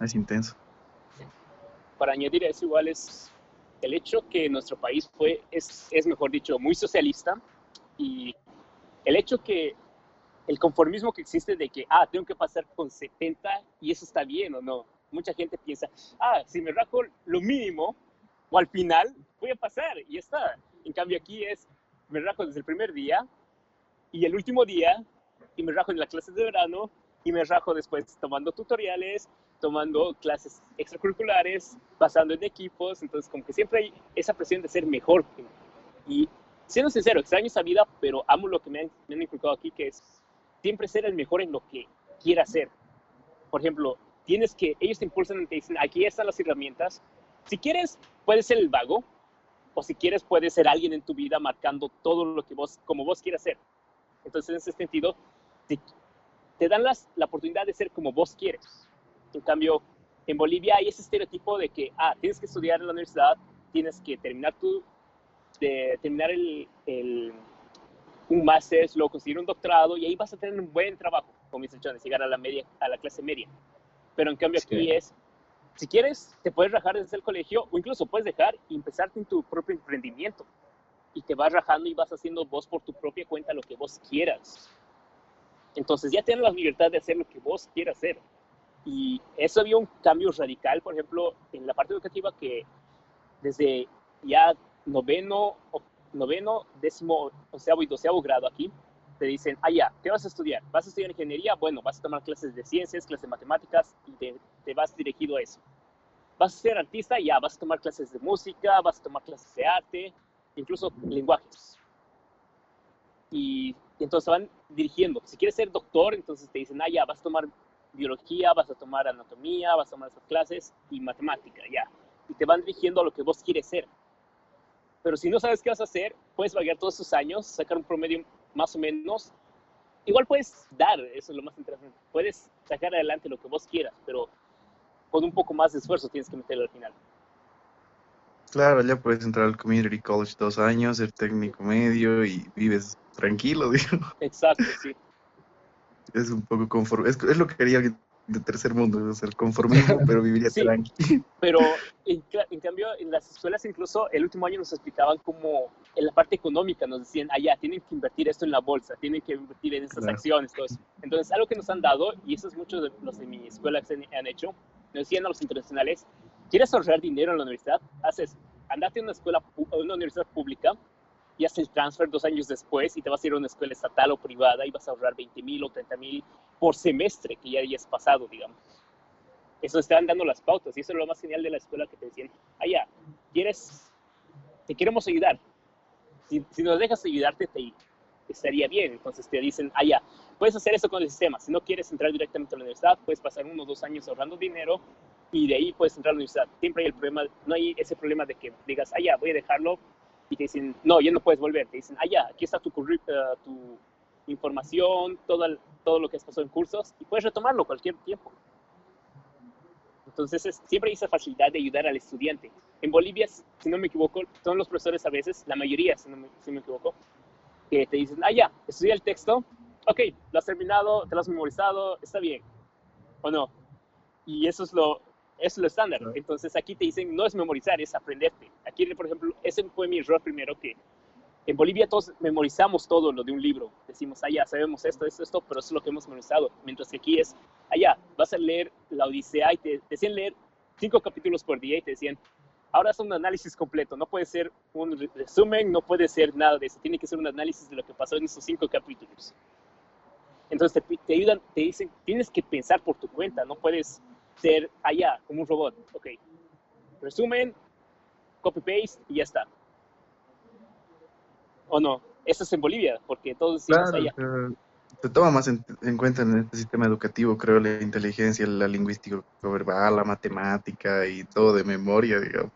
es, intenso. Para añadir eso igual es el hecho que nuestro país fue, es, es mejor dicho, muy socialista y el hecho que el conformismo que existe de que, ah, tengo que pasar con 70 y eso está bien o no. Mucha gente piensa, ah, si me rajo lo mínimo o al final voy a pasar y ya está. En cambio aquí es, me rajo desde el primer día y el último día y me rajo en las clases de verano y me rajo después tomando tutoriales, tomando clases extracurriculares, pasando en equipos, entonces como que siempre hay esa presión de ser mejor. Y siendo sincero, extraño esa vida, pero amo lo que me han, me han inculcado aquí, que es siempre ser el mejor en lo que quiera hacer. Por ejemplo, tienes que, ellos te impulsan y te dicen, aquí están las herramientas. Si quieres, puedes ser el vago, o si quieres, puedes ser alguien en tu vida marcando todo lo que vos, como vos quieras ser. Entonces, en ese sentido, te dan las, la oportunidad de ser como vos quieres. En cambio, en Bolivia hay ese estereotipo de que, ah, tienes que estudiar en la universidad, tienes que terminar tu, de terminar el, el un máster, luego conseguir un doctorado y ahí vas a tener un buen trabajo, como mis hechones, llegar a la, media, a la clase media. Pero en cambio aquí es, si quieres, te puedes rajar desde el colegio o incluso puedes dejar y empezarte en tu propio emprendimiento. Y te vas rajando y vas haciendo vos por tu propia cuenta lo que vos quieras. Entonces ya tienes la libertad de hacer lo que vos quieras hacer. Y eso había un cambio radical, por ejemplo, en la parte educativa que desde ya noveno, noveno décimo, onceavo y doceavo grado aquí, te dicen, ah, ya, ¿qué vas a estudiar? ¿Vas a estudiar ingeniería? Bueno, vas a tomar clases de ciencias, clases de matemáticas y te, te vas dirigido a eso. ¿Vas a ser artista? Ya, vas a tomar clases de música, vas a tomar clases de arte, incluso lenguajes. Y y entonces van dirigiendo. Si quieres ser doctor, entonces te dicen, ah, ya, vas a tomar biología, vas a tomar anatomía, vas a tomar esas clases y matemática, ya. Y te van dirigiendo a lo que vos quieres ser. Pero si no sabes qué vas a hacer, puedes vagar todos esos años, sacar un promedio más o menos. Igual puedes dar, eso es lo más interesante. Puedes sacar adelante lo que vos quieras, pero con un poco más de esfuerzo tienes que meterlo al final. Claro, ya puedes entrar al community college dos años, ser técnico medio y vives tranquilo, digo. Exacto, sí. Es un poco conforme, es, lo que quería alguien de tercer mundo, ser conformismo, pero viviría tranquilo. Pero en, cambio, en las escuelas incluso el último año nos explicaban como en la parte económica, nos decían, allá, tienen que invertir esto en la bolsa, tienen que invertir en estas acciones, todo eso. Entonces, algo que nos han dado, y eso es mucho de los de mi escuela que han hecho, nos decían a los internacionales, ¿quieres ahorrar dinero en la universidad? Haces, andate a una escuela, a una universidad pública, y el transfer dos años después y te vas a ir a una escuela estatal o privada y vas a ahorrar 20 mil o 30 mil por semestre que ya hayas pasado, digamos. Eso estaban dando las pautas y eso es lo más genial de la escuela que te decían, ah, ya, ¿quieres? Te queremos ayudar. Si, si nos dejas ayudarte, te, estaría bien. Entonces te dicen, ah, ya, puedes hacer eso con el sistema. Si no quieres entrar directamente a la universidad, puedes pasar uno o dos años ahorrando dinero y de ahí puedes entrar a la universidad. Siempre hay el problema, no hay ese problema de que digas, ah, ya, voy a dejarlo y te dicen, no, ya no puedes volver. Te dicen, ah, ya, aquí está tu, uh, tu información, todo, todo lo que has pasado en cursos y puedes retomarlo cualquier tiempo. Entonces, siempre hay esa facilidad de ayudar al estudiante. En Bolivia, si no me equivoco, son los profesores a veces, la mayoría, si no me, si me equivoco, que te dicen, ah, ya, estudia el texto, ok, lo has terminado, te lo has memorizado, está bien, o no. Y eso es lo, es lo estándar. Entonces aquí te dicen, no es memorizar, es aprenderte. Aquí, por ejemplo, ese fue mi error primero, que en Bolivia todos memorizamos todo lo de un libro. Decimos, allá, ah, sabemos esto, esto, esto, pero eso es lo que hemos memorizado. Mientras que aquí es, allá, ah, vas a leer la Odisea y te, decían leer cinco capítulos por día y te decían, ahora es un análisis completo, no puede ser un resumen, no puede ser nada de eso, tiene que ser un análisis de lo que pasó en esos cinco capítulos. Entonces te, te ayudan, te dicen, tienes que pensar por tu cuenta, no puedes ser allá, como un robot. Ok. Resumen, copy-paste y ya está. ¿O no? Eso es en Bolivia, porque todos decimos allá. se toma más en, en cuenta en este sistema educativo, creo, la inteligencia, la lingüística verbal, la matemática y todo de memoria, digamos.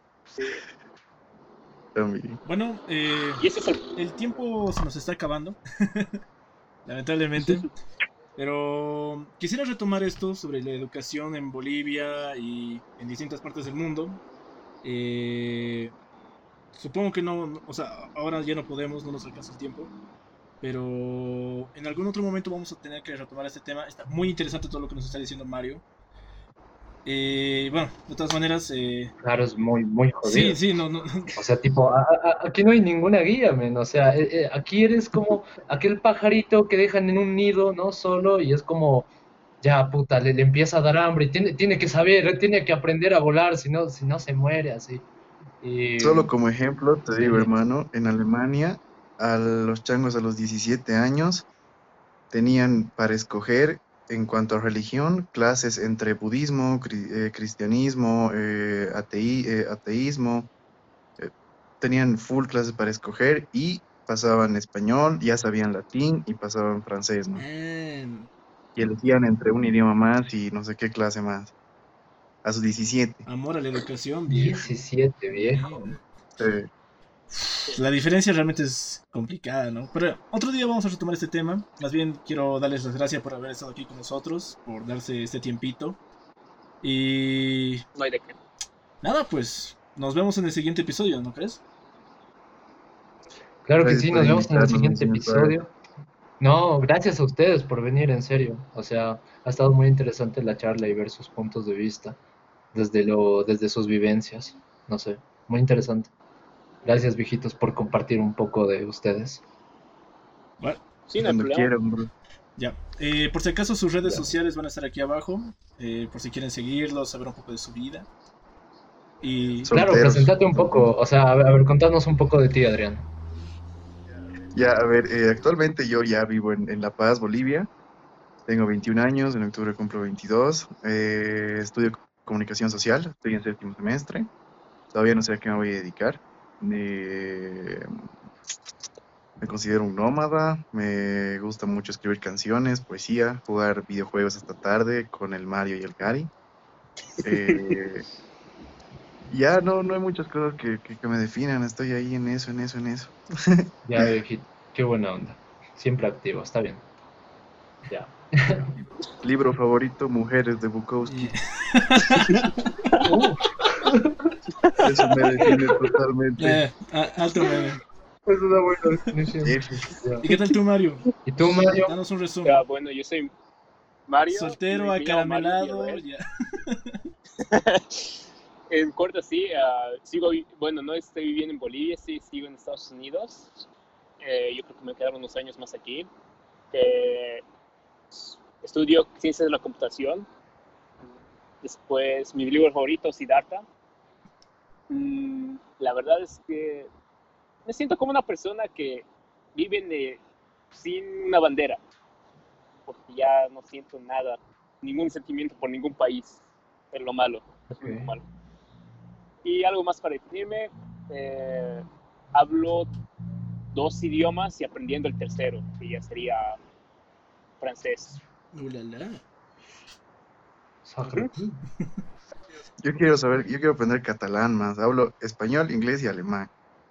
También. Bueno, eh, Y ese es el... el tiempo se nos está acabando, lamentablemente. Pero quisiera retomar esto sobre la educación en Bolivia y en distintas partes del mundo. Eh, supongo que no, o sea, ahora ya no podemos, no nos alcanza el tiempo. Pero en algún otro momento vamos a tener que retomar este tema. Está muy interesante todo lo que nos está diciendo Mario. Eh, bueno, de todas maneras, eh, Claro, es muy, muy jodido. sí, sí, no, no, O sea, tipo, a- a- aquí no hay ninguna guía, men. O sea, eh, eh, aquí eres como aquel pajarito que dejan en un nido, ¿no? Solo, y es como, ya, puta, le, le empieza a dar hambre y tiene, tiene que saber, tiene que aprender a volar, si no, si no se muere así. Y, Solo como ejemplo, te digo, hermano, en Alemania, a los changos a los 17 años tenían para escoger, en cuanto a religión, clases entre budismo, cri- eh, cristianismo, eh, ateí- eh, ateísmo. eh, tenían full clases para escoger y pasaban español, ya sabían latín y pasaban francés, ¿no? man, Y elegían entre un idioma más y no sé qué clase más. A sus 17. amor a la educación, viejo. 17, viejo. Eh, La diferencia realmente es complicada, ¿no? Pero otro día vamos a retomar este tema. Más bien quiero darles las gracias por haber estado aquí con nosotros, por darse este tiempito. Y No hay de qué. nada, pues nos vemos en el siguiente episodio, ¿no crees? Claro que Gracias sí, nos vemos en el siguiente episodio. No, gracias a ustedes por venir, en serio. O sea, ha estado muy interesante la charla y ver sus puntos de vista desde lo, desde sus vivencias. No sé, muy interesante. Gracias, viejitos, por compartir un poco de ustedes. Bueno, Sí, no quieran, bro. ya. Eh, por si acaso sus redes Ya. sociales van a estar aquí abajo, eh, por si quieren seguirlos, saber un poco de su vida. Y Claro, Solteros. presentate un poco, o sea, a ver, a ver, contanos un poco de ti, Adrián. Ya, a ver, eh, actualmente yo ya vivo en, en La Paz, Bolivia. Tengo 21 años, en octubre cumplo 22. Eh, estudio comunicación social, estoy en séptimo semestre. Todavía no sé a qué me voy a dedicar. Eh, me considero un nómada, me gusta mucho escribir canciones, poesía, jugar videojuegos hasta tarde con el Mario y el Cari. Eh, ya no, no hay muchas cosas que, que- que me definan, estoy ahí en eso, en eso, en eso. Ya, viejito, qué buena onda. Siempre activo, está bien. Ya. Libro favorito, Mujeres de Bukowski. y- Eso me define totalmente. eh, alto meme. Es una buena definición. ¿Y qué tal tú, Mario? ¿Y tú, Mario? Danos un resumen. Bueno, yo soy Mario. Soltero, Mario acaramelado. Ya. En corto, sí, ah, sigo, bueno, no estoy viviendo en Bolivia, sí, sigo en Estados Unidos. Eh, yo creo que me quedaron unos años más aquí. Eh, estudio ciencias de la computación. Después, mi libro favorito, Siddhartha. Mm, la verdad es que me siento como una persona que vive en, eh, sin una bandera, porque ya no siento nada, ningún sentimiento por ningún país, es lo malo. es lo malo. Y algo más para definirme, eh, hablo dos idiomas y aprendiendo el tercero, que ya sería francés. Ulala. Sacre. Yo quiero saber, yo quiero aprender catalán más. Hablo español, inglés y alemán.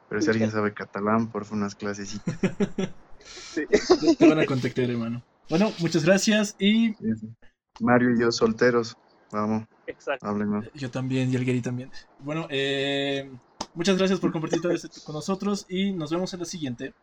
Pero si alguien sabe catalán, por favor, unas clases. Te van a contactar, hermano. Bueno, muchas gracias y Mario y yo solteros. Vamos, Exacto. háblenos. yo también y el Gary también. Bueno, eh, muchas gracias por compartir todo esto con nosotros y nos vemos en la siguiente.